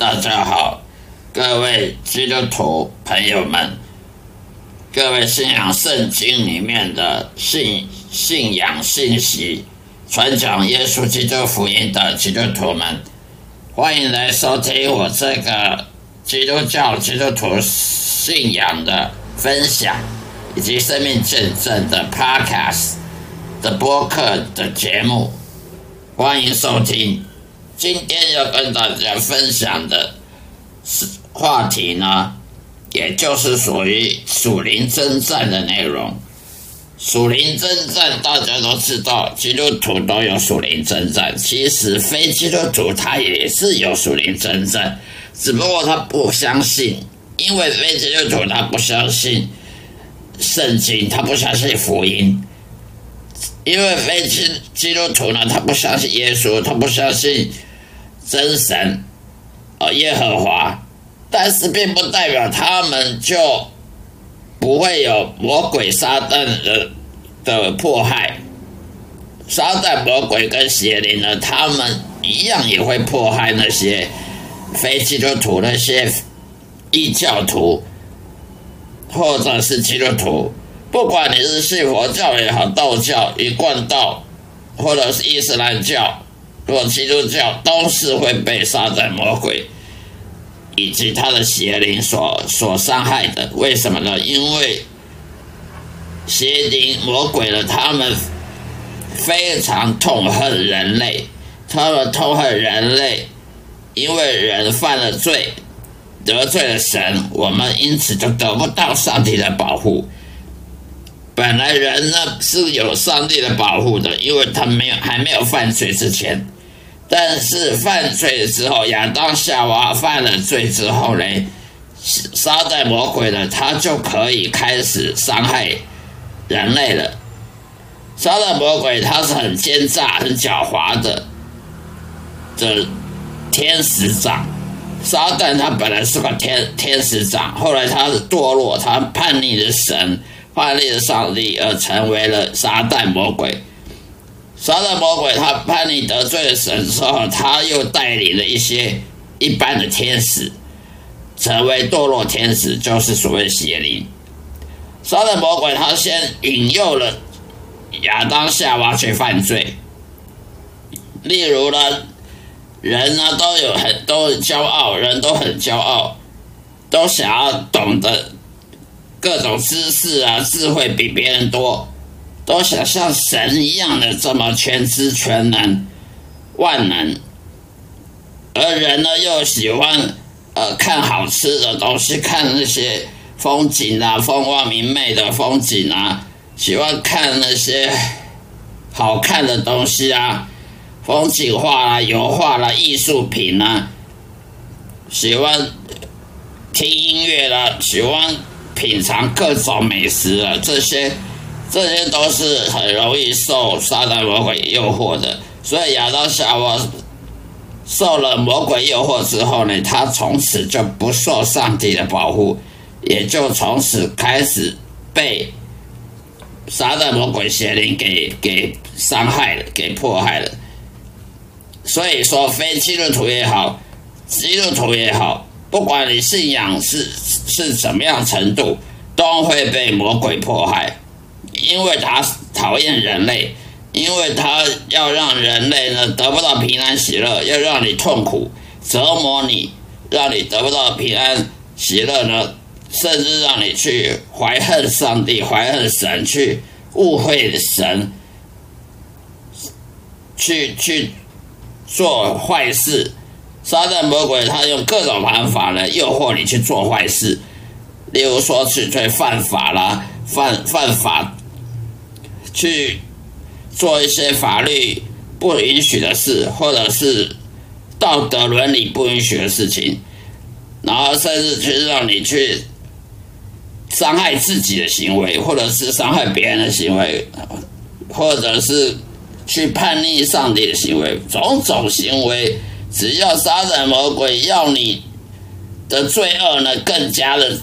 大家好，各位基督徒朋友们，各位信仰圣经里面的信信仰信息、传讲耶稣基督福音的基督徒们，欢迎来收听我这个基督教基督徒信仰的分享以及生命见证的 Podcast 的播客的节目，欢迎收听。今天要跟大家分享的是话题呢，也就是属于属灵征战的内容。属灵征战大家都知道，基督徒都有属灵征战，其实非基督徒他也是有属灵征战，只不过他不相信，因为非基督徒他不相信圣经，他不相信福音。因为非基基督徒呢，他不相信耶稣，他不相信。真神，呃，耶和华，但是并不代表他们就不会有魔鬼撒旦的的迫害。撒旦魔鬼跟邪灵呢，他们一样也会迫害那些非基督徒、那些异教徒，或者是基督徒。不管你是信佛教也好，道教、一贯道，或者是伊斯兰教。或基督教都是会被撒旦魔鬼以及他的邪灵所所伤害的。为什么呢？因为邪灵魔鬼的，他们非常痛恨人类，他们痛恨人类，因为人犯了罪，得罪了神，我们因此就得不到上帝的保护。本来人呢是有上帝的保护的，因为他没有还没有犯罪之前。但是犯罪之后，亚当夏娃犯了罪之后呢，撒旦魔鬼呢，他就可以开始伤害人类了。撒旦魔鬼他是很奸诈、很狡猾的的天使长。撒旦他本来是个天天使长，后来他堕落，他叛逆了神，叛逆了上帝，而成为了撒旦魔鬼。撒旦魔鬼他叛逆得罪了神之后，他又带领了一些一般的天使，成为堕落天使，就是所谓邪灵。撒旦魔鬼他先引诱了亚当夏娃去犯罪，例如呢，人呢都有很都很骄傲，人都很骄傲，都想要懂得各种知识啊，智慧比别人多。都想像神一样的这么全知全能、万能，而人呢又喜欢呃看好吃的东西，看那些风景啊、风光明媚的风景啊，喜欢看那些好看的东西啊，风景画啦、油画啦、艺术品啊，喜欢听音乐啦，喜欢品尝各种美食啊，这些。这些都是很容易受撒旦魔鬼诱惑的，所以亚当夏娃受了魔鬼诱惑之后呢，他从此就不受上帝的保护，也就从此开始被撒旦魔鬼邪灵给给伤害了，给迫害了。所以说，非基督徒也好，基督徒也好，不管你信仰是是怎么样程度，都会被魔鬼迫害。因为他讨厌人类，因为他要让人类呢得不到平安喜乐，要让你痛苦折磨你，让你得不到平安喜乐呢，甚至让你去怀恨上帝、怀恨神，去误会神，去去做坏事。撒旦魔鬼他用各种方法来诱惑你去做坏事，例如说去去犯法啦，犯犯法。去做一些法律不允许的事，或者是道德伦理不允许的事情，然后甚至去让你去伤害自己的行为，或者是伤害别人的行为，或者是去叛逆上帝的行为，种种行为，只要杀人魔鬼要你的罪恶呢，更加的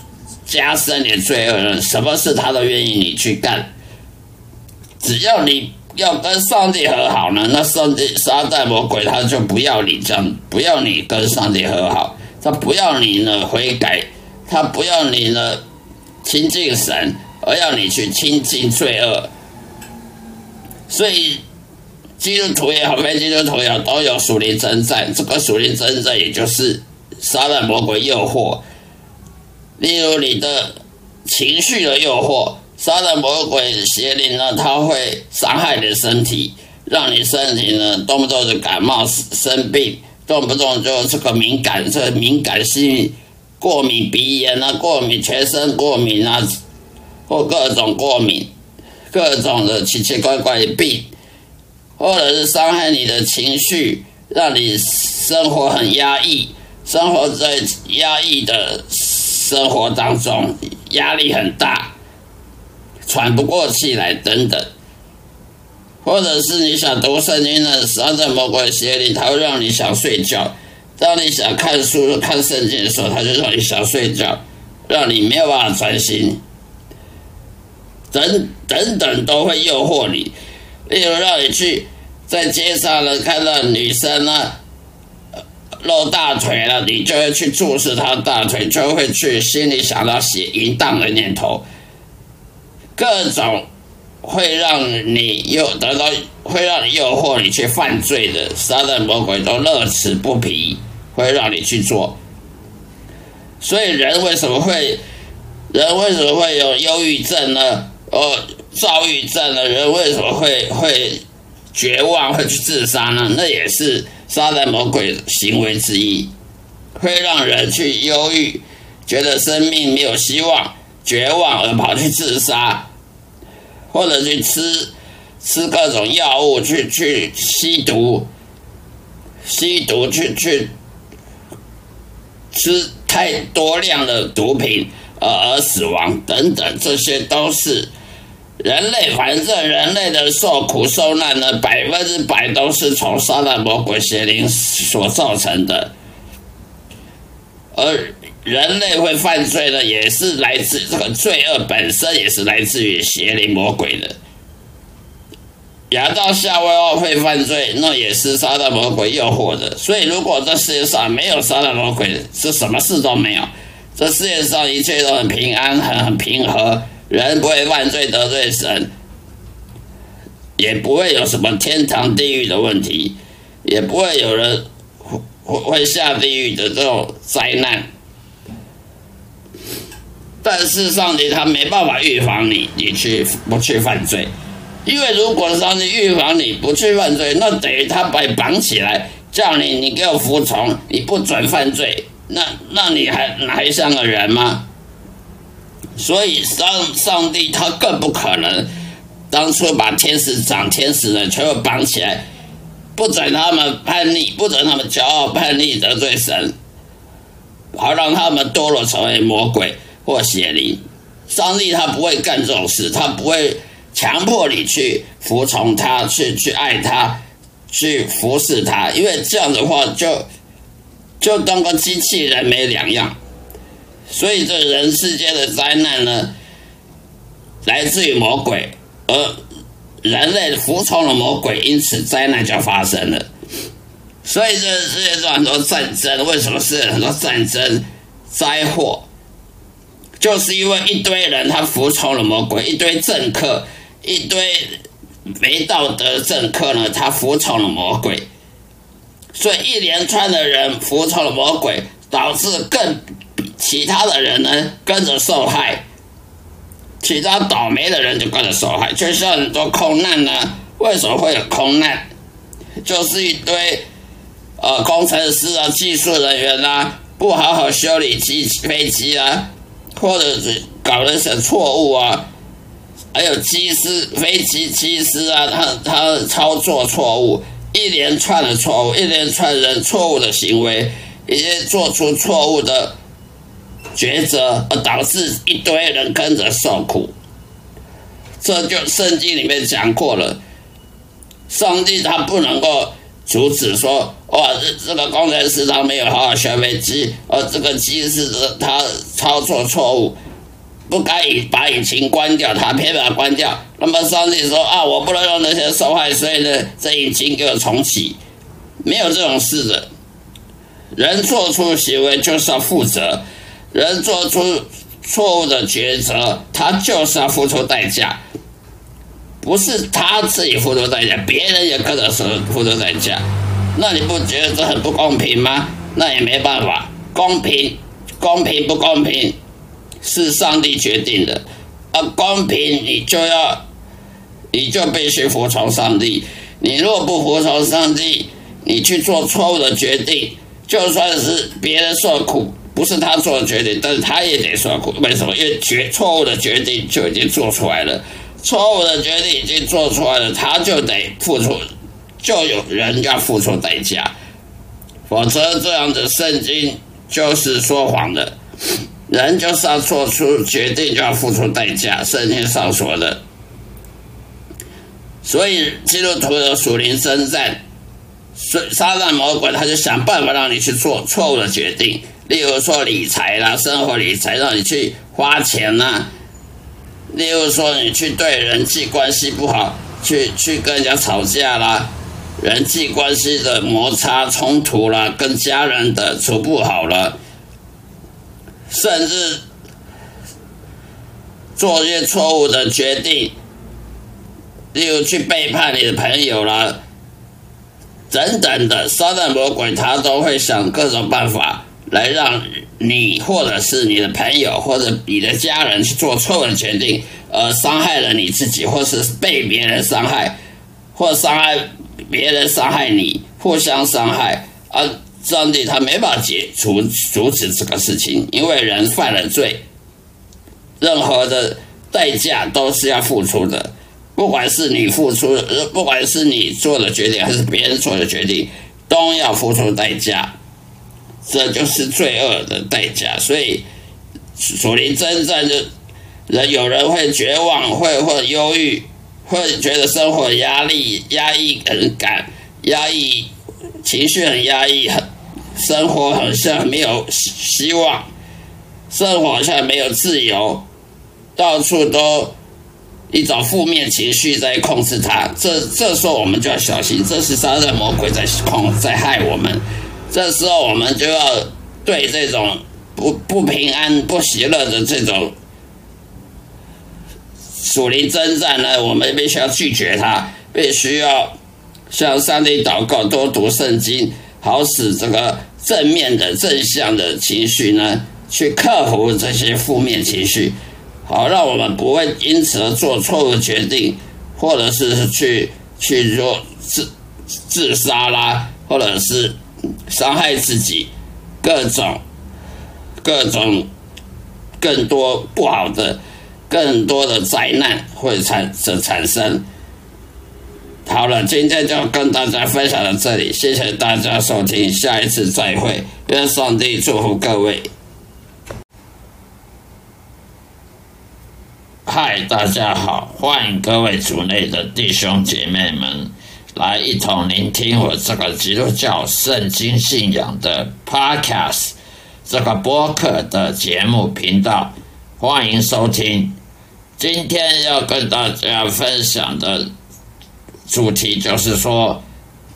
加深你的罪恶呢，什么事他都愿意你去干。只要你要跟上帝和好呢？那上帝撒旦魔鬼他就不要你这样，不要你跟上帝和好，他不要你呢悔改，他不要你呢亲近神，而要你去亲近罪恶。所以基督徒也好，非基督徒也好，都有属灵征战。这个属灵征战，也就是撒旦魔鬼诱惑，例如你的情绪的诱惑。杀人魔鬼邪灵呢，它会伤害你的身体，让你身体呢动不动就感冒生病，动不动就这个敏感，这敏感性过敏鼻炎啊，过敏全身过敏啊，或各种过敏，各种的奇奇怪怪的病，或者是伤害你的情绪，让你生活很压抑，生活在压抑的生活当中，压力很大。喘不过气来，等等，或者是你想读圣经的时候，在魔鬼邪里，他会让你想睡觉；当你想看书、看圣经的时候，他就让你想睡觉，让你没有办法专心。等等等，都会诱惑你。例如，让你去在街上呢看到女生呢露大腿了，你就会去注视她大腿，就会去心里想到写淫荡的念头。各种会让你诱得到，会让你诱惑你去犯罪的撒旦魔鬼都乐此不疲，会让你去做。所以人为什么会，人为什么会有忧郁症呢？哦，躁郁症的人为什么会会绝望，会去自杀呢？那也是撒旦魔鬼行为之一，会让人去忧郁，觉得生命没有希望。绝望而跑去自杀，或者去吃吃各种药物，去去吸毒，吸毒去去吃太多量的毒品而而死亡等等，这些都是人类，反正人类的受苦受难呢，百分之百都是从撒旦魔鬼邪灵所造成的，而。人类会犯罪的，也是来自这个罪恶本身，也是来自于邪灵魔鬼的。亚当夏娃尔会犯罪，那也是撒旦魔鬼诱惑的。所以，如果这世界上没有撒旦魔鬼，是什么事都没有。这世界上一切都很平安，很很平和，人不会犯罪得罪神，也不会有什么天堂地狱的问题，也不会有人会会下地狱的这种灾难。但是上帝他没办法预防你，你去不去犯罪，因为如果上帝预防你不去犯罪，那等于他把你绑起来，叫你你给我服从，你不准犯罪，那那你还还像个人吗？所以上上帝他更不可能当初把天使长天使的全部绑起来，不准他们叛逆，不准他们骄傲叛逆得罪神，好让他们堕落成为魔鬼。或邪灵，上帝他不会干这种事，他不会强迫你去服从他，去去爱他，去服侍他，因为这样的话就就当个机器人没两样。所以这人世间的灾难呢，来自于魔鬼，而人类服从了魔鬼，因此灾难就发生了。所以这世界上很多战争，为什么是很多战争灾祸？就是因为一堆人他服从了魔鬼，一堆政客，一堆没道德政客呢，他服从了魔鬼，所以一连串的人服从了魔鬼，导致更其他的人呢跟着受害，其他倒霉的人就跟着受害，就像很多空难呢，为什么会有空难？就是一堆呃工程师啊、技术人员啊，不好好修理机飞机啊。或者是搞了一些错误啊，还有机师、飞机机师啊，他他操作错误，一连串的错误，一连串人错误的行为，一些做出错误的抉择，而导致一堆人跟着受苦。这就圣经里面讲过了，上帝他不能够阻止说。哇，这这个工程师他没有好好学飞机，而这个机师他操作错误，不该把引擎关掉，他偏把它关掉。那么上帝说啊，我不能让那些受害，所以呢，这引擎给我重启。没有这种事的。人做出行为就是要负责，人做出错误的抉择，他就是要付出代价。不是他自己付出代价，别人也跟着付出代价。那你不觉得这很不公平吗？那也没办法，公平，公平不公平？是上帝决定的，而公平你就要，你就必须服从上帝。你若不服从上帝，你去做错误的决定，就算是别人受苦，不是他做的决定，但是他也得受苦。为什么？因为决错误的决定就已经做出来了，错误的决定已经做出来了，他就得付出，就有人要付出代价，否则这样的圣经就是说谎的。人就是要做出决定，就要付出代价。圣经上说的，所以基督徒的属灵征战，撒旦魔鬼他就想办法让你去做错误的决定，例如说理财啦，生活理财让你去花钱呐；例如说你去对人际关系不好，去去跟人家吵架啦，人际关系的摩擦冲突啦，跟家人的处不好了。甚至做些错误的决定，例如去背叛你的朋友了，等等的，撒旦魔鬼他都会想各种办法来让你或者是你的朋友或者你的家人去做错误的决定，而伤害了你自己，或是被别人伤害，或伤害别人伤害你，互相伤害啊。上帝他没法解除阻止这个事情，因为人犯了罪，任何的代价都是要付出的，不管是你付出，不管是你做的决定还是别人做的决定，都要付出代价，这就是罪恶的代价。所以，属灵征战的人，有人会绝望，会或忧郁，会觉得生活压力压抑很感，压抑情绪很压抑很。生活好像没有希望，生活好像没有自由，到处都一种负面情绪在控制他。这这时候我们就要小心，这是杀人魔鬼在控在害我们。这时候我们就要对这种不不平安、不喜乐的这种属灵征战呢，我们必须要拒绝它，必须要向上帝祷告，多读圣经。好使这个正面的正向的情绪呢，去克服这些负面情绪，好让我们不会因此而做错误决定，或者是去去做自自杀啦，或者是伤害自己，各种各种更多不好的、更多的灾难会产生产生。好了，今天就跟大家分享到这里，谢谢大家收听，下一次再会，愿上帝祝福各位。嗨，大家好，欢迎各位族内的弟兄姐妹们来一同聆听我这个基督教圣经信仰的 Podcast 这个播客的节目频道，欢迎收听。今天要跟大家分享的。主题就是说，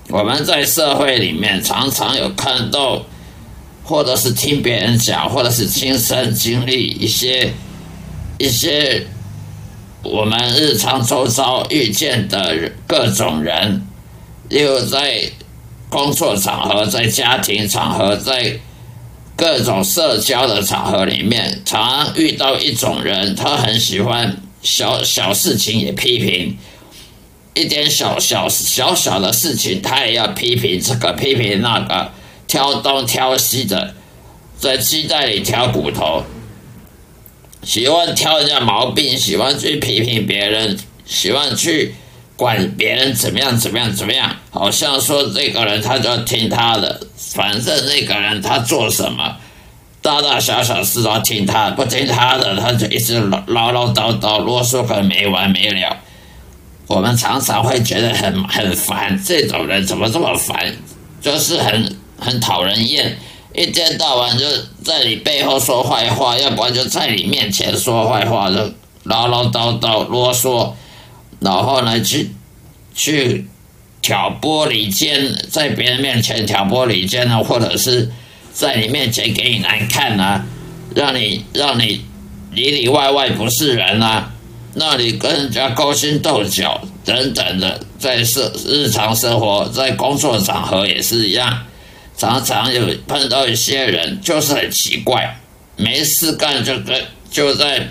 我们在社会里面常常有看到，或者是听别人讲，或者是亲身经历一些一些我们日常周遭遇见的各种人，例如在工作场合、在家庭场合、在各种社交的场合里面，常遇到一种人，他很喜欢小小事情也批评。一点小小小小的事情，他也要批评这个批评那个，挑东挑西的，在鸡蛋里挑骨头，喜欢挑人家毛病，喜欢去批评别人，喜欢去管别人怎么样怎么样怎么样，好像说这个人他就要听他的，反正那个人他做什么，大大小小事都要听他，不听他的他就一直唠唠唠叨叨啰嗦个没完没了。我们常常会觉得很很烦，这种人怎么这么烦？就是很很讨人厌，一天到晚就在你背后说坏话，要不然就在你面前说坏话，就唠唠叨叨、啰嗦，然后呢去去挑拨离间，在别人面前挑拨离间呢，或者是在你面前给你难看啊，让你让你里里外外不是人啊，让你跟人家勾心斗角等等的，在生日常生活，在工作场合也是一样。常常有碰到一些人，就是很奇怪，没事干就跟就在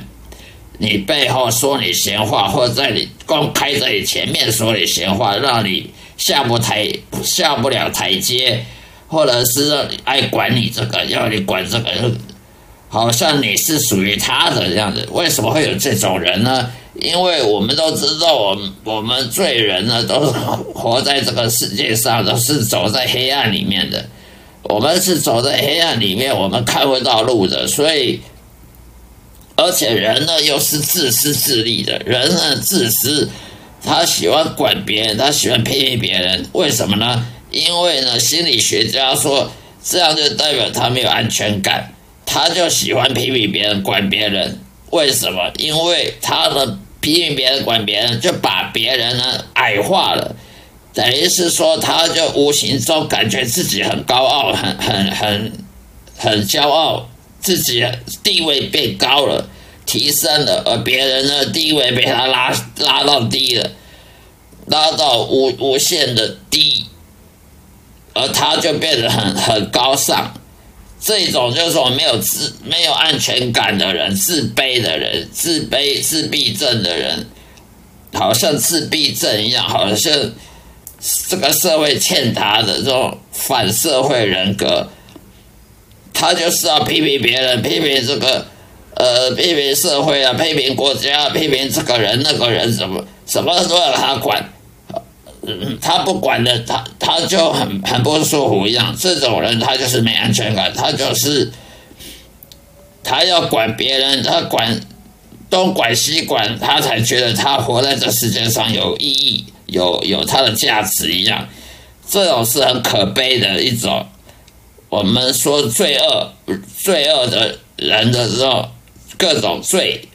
你背后说你闲话，或者在你公开在你前面说你闲话，让你下不台下不了台阶，或者是让你爱管你这个，要你管这个，好像你是属于他的样子。为什么会有这种人呢？因为我们都知道，我们我们罪人呢，都是活在这个世界上，都是走在黑暗里面的。我们是走在黑暗里面，我们看不到路的，所以，而且人呢又是自私自利的，人呢自私，他喜欢管别人，他喜欢批评别人，为什么呢？因为呢，心理学家说，这样就代表他没有安全感，他就喜欢批评别人，管别人，为什么？因为他的批评别人，管别人，就把别人呢矮化了。等于是说，他就无形中感觉自己很高傲，很很很很骄傲，自己地位变高了，提升了，而别人的地位被他拉拉到低了，拉到无无限的低，而他就变得很很高尚。这种就是说没有自没有安全感的人，自卑的人，自卑自闭症的人，好像自闭症一样，好像。这个社会欠他的这种反社会人格，他就是要批评别人，批评这个，呃，批评社会啊，批评国家，批评这个人那个人，什么什么都要他管，他不管的，他他就很很不舒服一样。这种人他就是没安全感，他就是他要管别人，他管东管西管，他才觉得他活在这世界上有意义。有有他的价值一样，这种是很可悲的一种。我们说罪恶，罪恶的人的时候各种罪，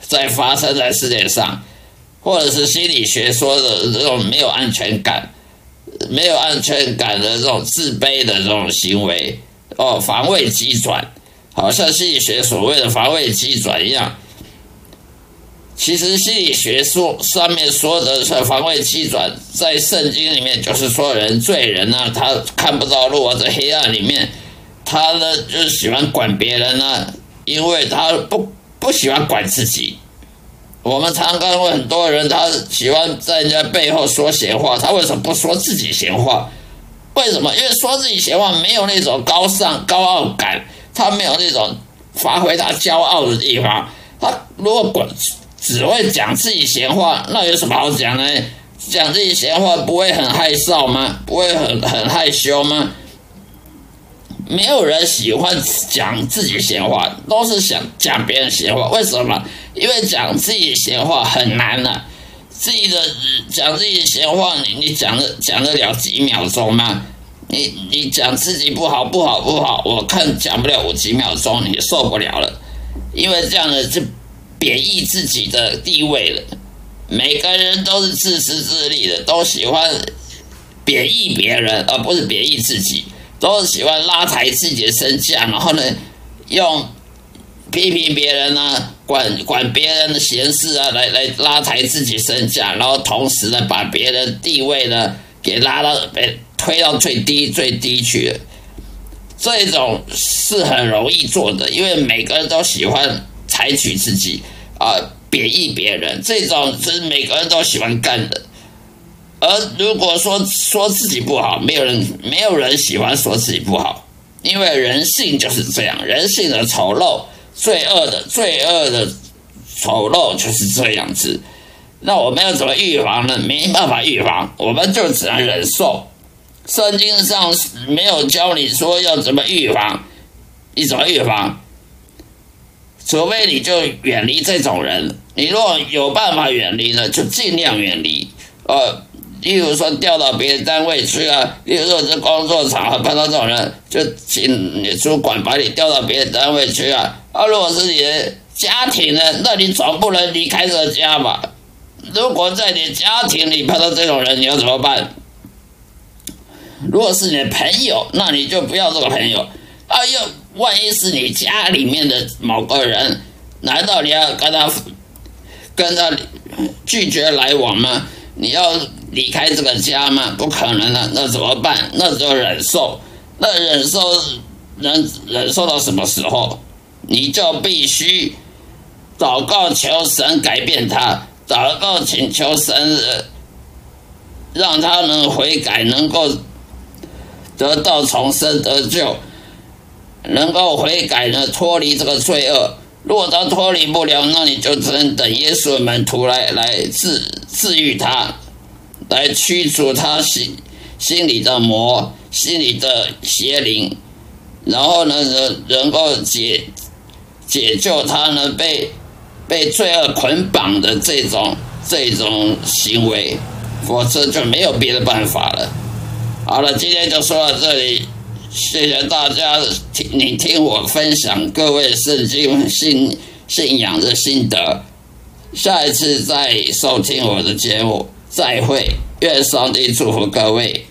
在发生在世界上，或者是心理学说的这种没有安全感、没有安全感的这种自卑的这种行为，哦，防卫机转，好像心理学所谓的防卫机转一样。其实心理学说上面说的是防卫机转，在圣经里面就是说人罪人呢，他看不到路啊，在黑暗里面，他呢就是喜欢管别人呢，因为他不不喜欢管自己。我们常看过很多人，他喜欢在人家背后说闲话，他为什么不说自己闲话？为什么？因为说自己闲话没有那种高尚高傲感，他没有那种发挥他骄傲的地方。他如果管。只会讲自己闲话，那有什么好讲呢？讲自己闲话不会很害臊吗？不会很很害羞吗？没有人喜欢讲自己闲话，都是想讲别人闲话。为什么？因为讲自己闲话很难呢。自己的讲自己闲话，你你讲的讲得了几秒钟吗？你你讲自己不好不好不好，我看讲不了我几秒钟，你受不了了。因为这样的就。贬义自己的地位了，每个人都是自私自利的，都喜欢贬义别人，而不是贬义自己，都是喜欢拉抬自己的身价，然后呢，用批评别人啊，管管别人的闲事啊，来来拉抬自己身价，然后同时呢，把别人地位呢给拉到被推到最低最低去了。这种是很容易做的，因为每个人都喜欢采取自己。啊，贬义别人，这种是每个人都喜欢干的。而如果说说自己不好，没有人没有人喜欢说自己不好，因为人性就是这样，人性的丑陋、罪恶的罪恶的丑陋就是这样子。那我们要怎么预防呢？没办法预防，我们就只能忍受。圣经上没有教你说要怎么预防，你怎么预防？除非你就远离这种人，你若有办法远离呢，就尽量远离。呃，例如说调到别的单位去啊，例如说在工作场合碰到这种人，就请你主管把你调到别的单位去啊。啊，如果是你的家庭呢，那你总不能离开这个家吧？如果在你家庭里碰到这种人，你要怎么办？如果是你的朋友，那你就不要这个朋友。哎呦，万一是你家里面的某个人，难道你要跟他跟他拒绝来往吗？你要离开这个家吗？不可能的，那怎么办？那就忍受。那忍受能忍受到什么时候？你就必须祷告求神改变他，祷告请求神让他能悔改，能够。得到重生得救，能够悔改呢，脱离这个罪恶。如果他脱离不了，那你就只能等耶稣的门徒来来治治愈他，来驱除他心心里的魔、心里的邪灵，然后呢，能能够解解救他呢被被罪恶捆绑的这种这种行为，否则就没有别的办法了。好了，今天就说到这里，谢谢大家听你听我分享各位圣经信信仰的心得，下一次再收听我的节目，再会，愿上帝祝福各位。